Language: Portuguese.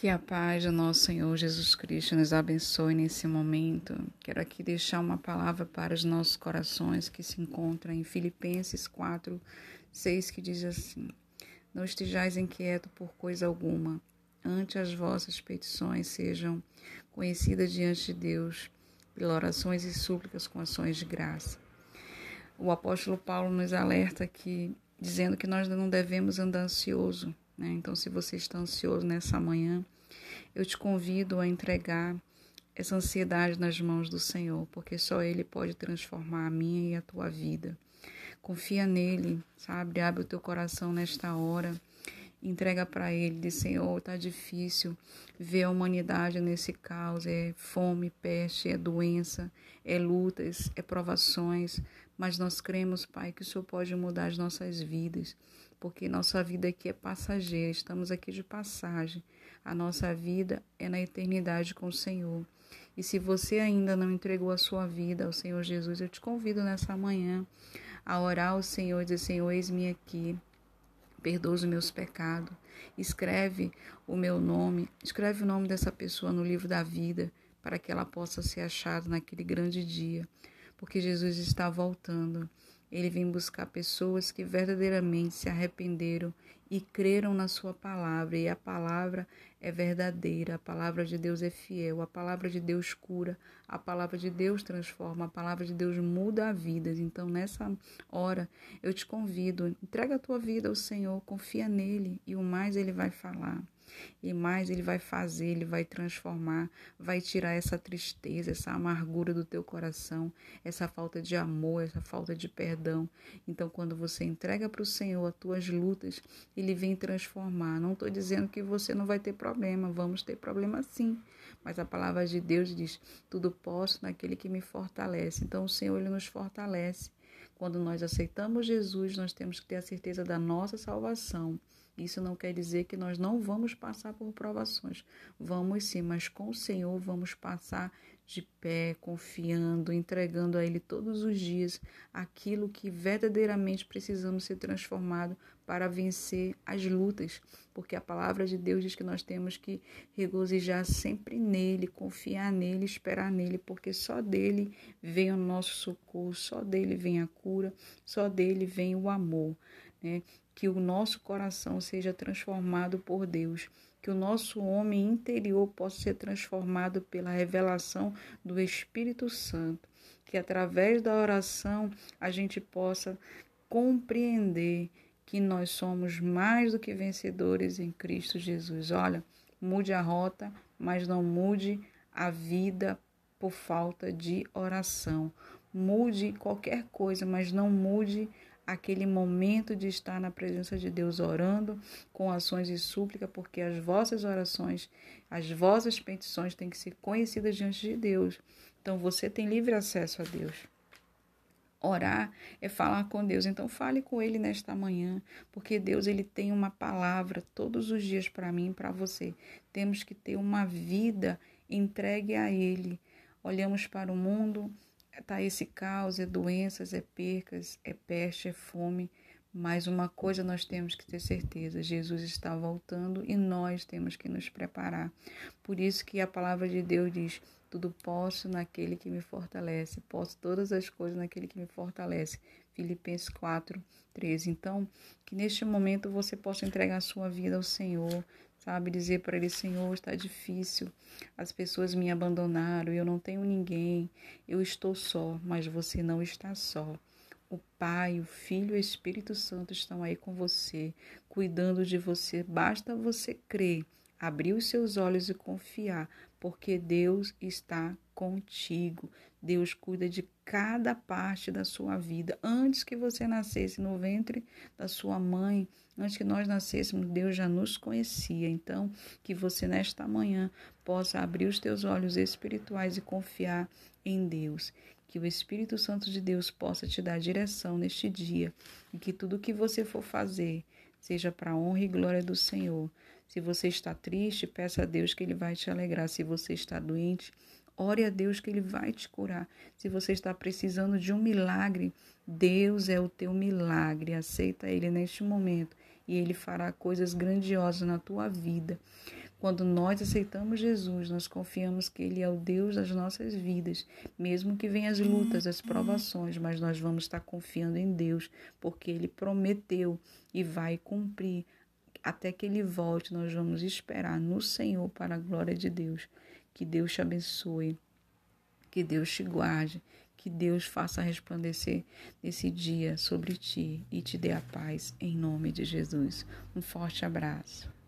Que a paz do nosso Senhor Jesus Cristo nos abençoe nesse momento. Quero aqui deixar uma palavra para os nossos corações que se encontra em Filipenses 4, 6, que diz assim: Não estejais inquieto por coisa alguma, ante as vossas petições sejam conhecidas diante de Deus, pelas orações e súplicas com ações de graça. O apóstolo Paulo nos alerta aqui, dizendo que nós não devemos andar ansioso né? Então, se você está ansioso nessa manhã, eu te convido a entregar essa ansiedade nas mãos do Senhor, porque só Ele pode transformar a minha e a tua vida. Confia nele, sabe? Abre o teu coração nesta hora. Entrega para Ele, diz Senhor, está difícil ver a humanidade nesse caos. É fome, peste, é doença, é lutas, é provações. Mas nós cremos, Pai, que o Senhor pode mudar as nossas vidas porque nossa vida aqui é passageira, estamos aqui de passagem. A nossa vida é na eternidade com o Senhor. E se você ainda não entregou a sua vida ao Senhor Jesus, eu te convido nessa manhã a orar ao Senhor e dizer: Senhor, eis-me aqui, perdoa os meus pecados. Escreve o meu nome, escreve o nome dessa pessoa no livro da vida, para que ela possa ser achada naquele grande dia, porque Jesus está voltando. Ele vem buscar pessoas que verdadeiramente se arrependeram e creram na sua palavra, e a palavra é verdadeira, a palavra de Deus é fiel, a palavra de Deus cura, a palavra de Deus transforma, a palavra de Deus muda a vida. Então, nessa hora, eu te convido, entrega a tua vida ao Senhor, confia nele e o mais ele vai falar. E mais ele vai fazer, ele vai transformar, vai tirar essa tristeza, essa amargura do teu coração, essa falta de amor, essa falta de perdão. Então, quando você entrega para o Senhor as tuas lutas, ele vem transformar. Não estou dizendo que você não vai ter problema, vamos ter problema sim. Mas a palavra de Deus diz: tudo posso naquele que me fortalece. Então, o Senhor ele nos fortalece. Quando nós aceitamos Jesus, nós temos que ter a certeza da nossa salvação. Isso não quer dizer que nós não vamos passar por provações. Vamos sim, mas com o Senhor vamos passar de pé, confiando, entregando a Ele todos os dias aquilo que verdadeiramente precisamos ser transformado para vencer as lutas, porque a palavra de Deus diz que nós temos que regozijar sempre nele, confiar nele, esperar nele, porque só dele vem o nosso socorro, só dele vem a cura, só dele vem o amor. Né? Que o nosso coração seja transformado por Deus, que o nosso homem interior possa ser transformado pela revelação do Espírito Santo, que através da oração a gente possa compreender que nós somos mais do que vencedores em Cristo Jesus. Olha, mude a rota, mas não mude a vida por falta de oração. Mude qualquer coisa, mas não mude aquele momento de estar na presença de Deus orando com ações e súplica, porque as vossas orações, as vossas petições têm que ser conhecidas diante de Deus. Então você tem livre acesso a Deus. Orar é falar com Deus. Então fale com ele nesta manhã, porque Deus ele tem uma palavra todos os dias para mim e para você. Temos que ter uma vida entregue a ele. Olhamos para o mundo tá esse caos, é doenças, é percas, é peste, é fome, mas uma coisa nós temos que ter certeza: Jesus está voltando e nós temos que nos preparar. Por isso que a palavra de Deus diz: tudo posso naquele que me fortalece, posso todas as coisas naquele que me fortalece. Filipenses 4, 13. Então, que neste momento você possa entregar a sua vida ao Senhor, sabe? Dizer para Ele: Senhor, está difícil, as pessoas me abandonaram, eu não tenho ninguém, eu estou só, mas você não está só. O Pai, o Filho e o Espírito Santo estão aí com você, cuidando de você. Basta você crer, abrir os seus olhos e confiar, porque Deus está contigo. Deus cuida de cada parte da sua vida. Antes que você nascesse no ventre da sua mãe, antes que nós nascêssemos, Deus já nos conhecia. Então, que você nesta manhã possa abrir os teus olhos espirituais e confiar em Deus. Que o Espírito Santo de Deus possa te dar direção neste dia e que tudo que você for fazer seja para a honra e glória do Senhor. Se você está triste, peça a Deus que Ele vai te alegrar. Se você está doente, ore a Deus que Ele vai te curar. Se você está precisando de um milagre, Deus é o teu milagre. Aceita Ele neste momento e Ele fará coisas grandiosas na tua vida. Quando nós aceitamos Jesus, nós confiamos que Ele é o Deus das nossas vidas, mesmo que venham as lutas, as provações, mas nós vamos estar confiando em Deus, porque Ele prometeu e vai cumprir. Até que Ele volte, nós vamos esperar no Senhor para a glória de Deus. Que Deus te abençoe, que Deus te guarde, que Deus faça resplandecer nesse dia sobre ti e te dê a paz em nome de Jesus. Um forte abraço.